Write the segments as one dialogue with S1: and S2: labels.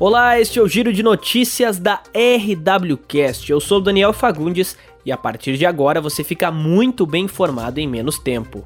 S1: Olá, este é o Giro de Notícias da RWCast. Eu sou Daniel Fagundes e a partir de agora você fica muito bem informado em menos tempo.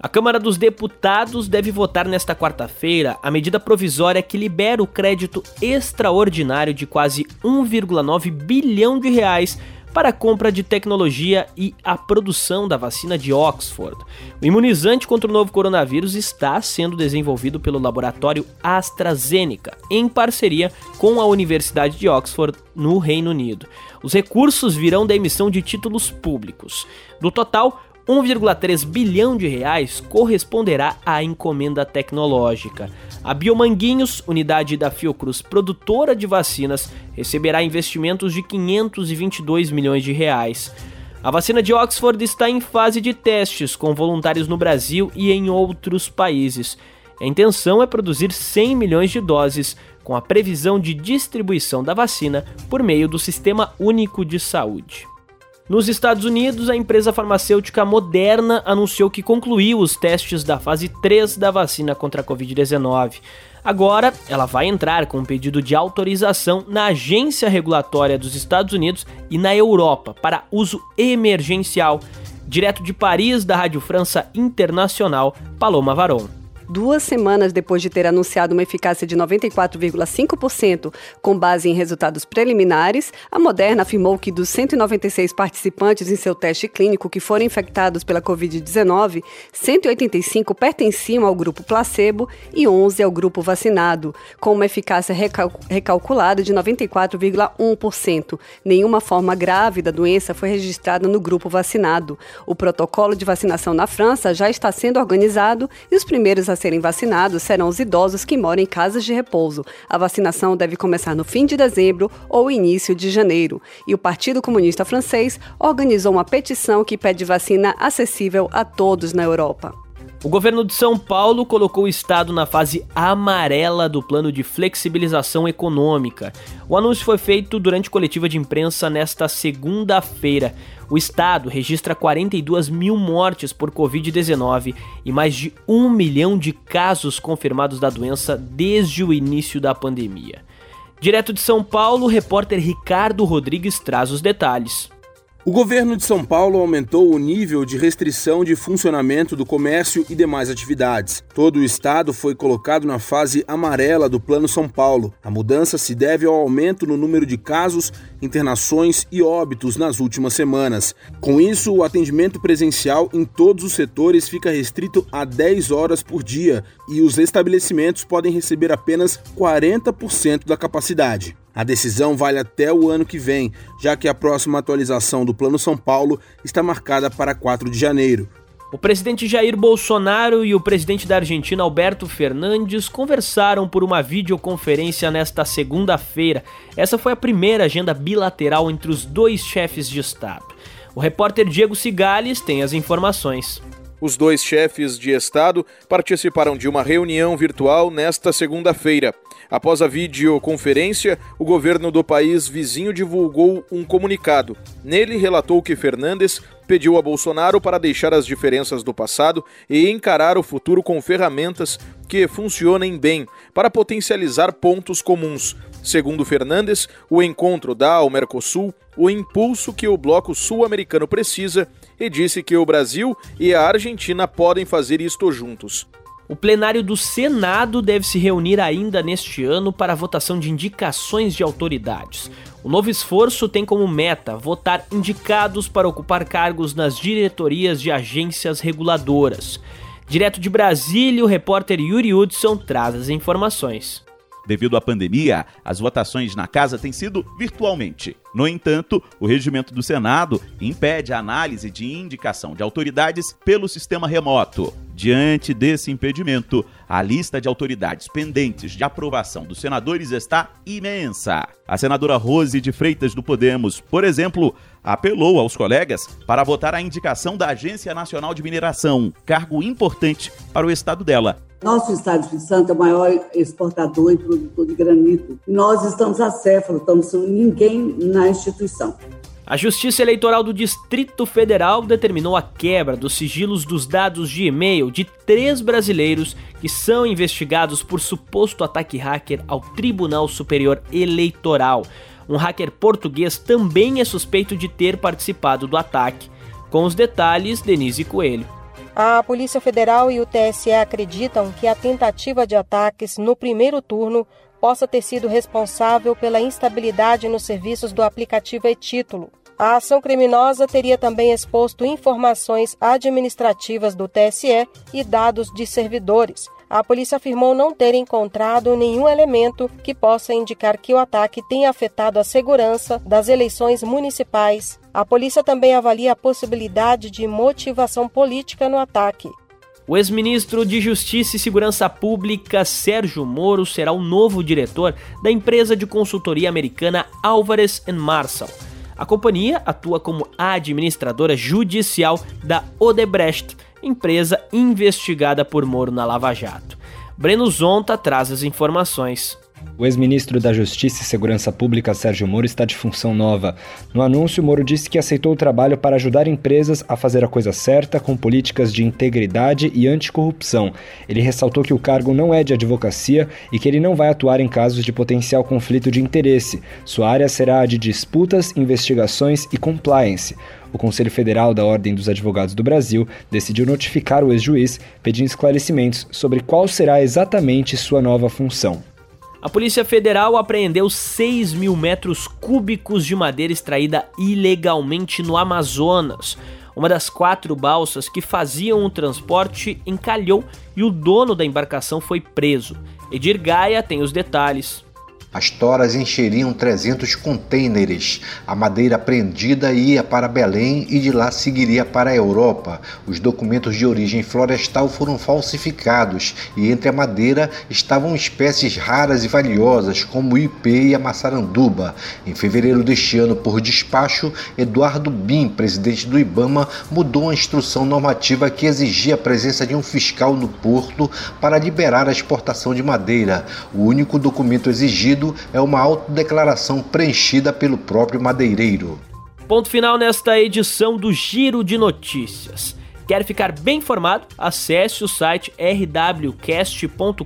S1: A Câmara dos Deputados deve votar nesta quarta-feira a medida provisória que libera o crédito extraordinário de quase 1,9 bilhão de reais para a compra de tecnologia e a produção da vacina de Oxford. O imunizante contra o novo coronavírus está sendo desenvolvido pelo laboratório AstraZeneca, em parceria com a Universidade de Oxford, no Reino Unido. Os recursos virão da emissão de títulos públicos. Do total, 1,3 bilhão de reais corresponderá à encomenda tecnológica. A Biomanguinhos, unidade da Fiocruz produtora de vacinas, receberá investimentos de 522 milhões de reais. A vacina de Oxford está em fase de testes com voluntários no Brasil e em outros países. A intenção é produzir 100 milhões de doses, com a previsão de distribuição da vacina por meio do Sistema Único de Saúde. Nos Estados Unidos, a empresa farmacêutica Moderna anunciou que concluiu os testes da fase 3 da vacina contra a Covid-19. Agora, ela vai entrar com um pedido de autorização na Agência Regulatória dos Estados Unidos e na Europa para uso emergencial. Direto de Paris, da Rádio França Internacional, Paloma Varon
S2: duas semanas depois de ter anunciado uma eficácia de 94,5% com base em resultados preliminares, a Moderna afirmou que dos 196 participantes em seu teste clínico que foram infectados pela Covid-19, 185 pertenciam ao grupo placebo e 11 ao grupo vacinado, com uma eficácia recal recalculada de 94,1%. Nenhuma forma grave da doença foi registrada no grupo vacinado. O protocolo de vacinação na França já está sendo organizado e os primeiros a serem vacinados serão os idosos que moram em casas de repouso. A vacinação deve começar no fim de dezembro ou início de janeiro. E o Partido Comunista Francês organizou uma petição que pede vacina acessível a todos na Europa.
S1: O governo de São Paulo colocou o estado na fase amarela do plano de flexibilização econômica. O anúncio foi feito durante coletiva de imprensa nesta segunda-feira. O estado registra 42 mil mortes por Covid-19 e mais de um milhão de casos confirmados da doença desde o início da pandemia. Direto de São Paulo, o repórter Ricardo Rodrigues traz os detalhes.
S3: O governo de São Paulo aumentou o nível de restrição de funcionamento do comércio e demais atividades. Todo o estado foi colocado na fase amarela do Plano São Paulo. A mudança se deve ao aumento no número de casos, internações e óbitos nas últimas semanas. Com isso, o atendimento presencial em todos os setores fica restrito a 10 horas por dia e os estabelecimentos podem receber apenas 40% da capacidade. A decisão vale até o ano que vem, já que a próxima atualização do Plano São Paulo está marcada para 4 de janeiro.
S1: O presidente Jair Bolsonaro e o presidente da Argentina Alberto Fernandes conversaram por uma videoconferência nesta segunda-feira. Essa foi a primeira agenda bilateral entre os dois chefes de Estado. O repórter Diego Cigales tem as informações.
S4: Os dois chefes de Estado participaram de uma reunião virtual nesta segunda-feira. Após a videoconferência, o governo do país vizinho divulgou um comunicado. Nele, relatou que Fernandes pediu a Bolsonaro para deixar as diferenças do passado e encarar o futuro com ferramentas que funcionem bem, para potencializar pontos comuns. Segundo Fernandes, o encontro dá ao Mercosul o impulso que o bloco sul-americano precisa e disse que o Brasil e a Argentina podem fazer isto juntos.
S1: O plenário do Senado deve se reunir ainda neste ano para a votação de indicações de autoridades. O novo esforço tem como meta votar indicados para ocupar cargos nas diretorias de agências reguladoras. Direto de Brasília, o repórter Yuri Hudson traz as informações.
S5: Devido à pandemia, as votações na casa têm sido virtualmente. No entanto, o regimento do Senado impede a análise de indicação de autoridades pelo sistema remoto. Diante desse impedimento, a lista de autoridades pendentes de aprovação dos senadores está imensa. A senadora Rose de Freitas do Podemos, por exemplo, apelou aos colegas para votar a indicação da Agência Nacional de Mineração, cargo importante para o estado dela.
S6: Nosso estado de Santo é o maior exportador e produtor de granito. Nós estamos acéfalo, estamos sem ninguém na instituição.
S1: A Justiça Eleitoral do Distrito Federal determinou a quebra dos sigilos dos dados de e-mail de três brasileiros que são investigados por suposto ataque hacker ao Tribunal Superior Eleitoral. Um hacker português também é suspeito de ter participado do ataque. Com os detalhes, Denise Coelho.
S7: A Polícia Federal e o TSE acreditam que a tentativa de ataques no primeiro turno possa ter sido responsável pela instabilidade nos serviços do aplicativo e-Título. A ação criminosa teria também exposto informações administrativas do TSE e dados de servidores. A polícia afirmou não ter encontrado nenhum elemento que possa indicar que o ataque tenha afetado a segurança das eleições municipais. A polícia também avalia a possibilidade de motivação política no ataque.
S1: O ex-ministro de Justiça e Segurança Pública, Sérgio Moro, será o novo diretor da empresa de consultoria americana Alvarez Marshall. A companhia atua como administradora judicial da Odebrecht, empresa investigada por Moro na Lava Jato. Breno Zonta traz as informações.
S8: O ex-ministro da Justiça e Segurança Pública, Sérgio Moro, está de função nova. No anúncio, Moro disse que aceitou o trabalho para ajudar empresas a fazer a coisa certa com políticas de integridade e anticorrupção. Ele ressaltou que o cargo não é de advocacia e que ele não vai atuar em casos de potencial conflito de interesse. Sua área será a de disputas, investigações e compliance. O Conselho Federal da Ordem dos Advogados do Brasil decidiu notificar o ex-juiz pedindo esclarecimentos sobre qual será exatamente sua nova função.
S1: A Polícia Federal apreendeu 6 mil metros cúbicos de madeira extraída ilegalmente no Amazonas. Uma das quatro balsas que faziam o transporte encalhou e o dono da embarcação foi preso. Edir Gaia tem os detalhes.
S9: As toras encheriam 300 contêineres. A madeira apreendida ia para Belém e de lá seguiria para a Europa. Os documentos de origem florestal foram falsificados e entre a madeira estavam espécies raras e valiosas como o ipê e a maçaranduba. Em fevereiro deste ano, por despacho, Eduardo Bim, presidente do IBAMA, mudou a instrução normativa que exigia a presença de um fiscal no porto para liberar a exportação de madeira. O único documento exigido é uma autodeclaração preenchida pelo próprio madeireiro.
S1: Ponto final nesta edição do Giro de Notícias. Quer ficar bem informado? Acesse o site rwcast.com.br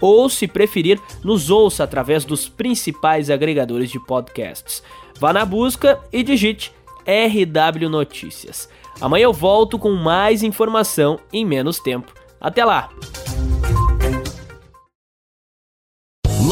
S1: ou, se preferir, nos ouça através dos principais agregadores de podcasts. Vá na busca e digite RW Notícias. Amanhã eu volto com mais informação em menos tempo. Até lá!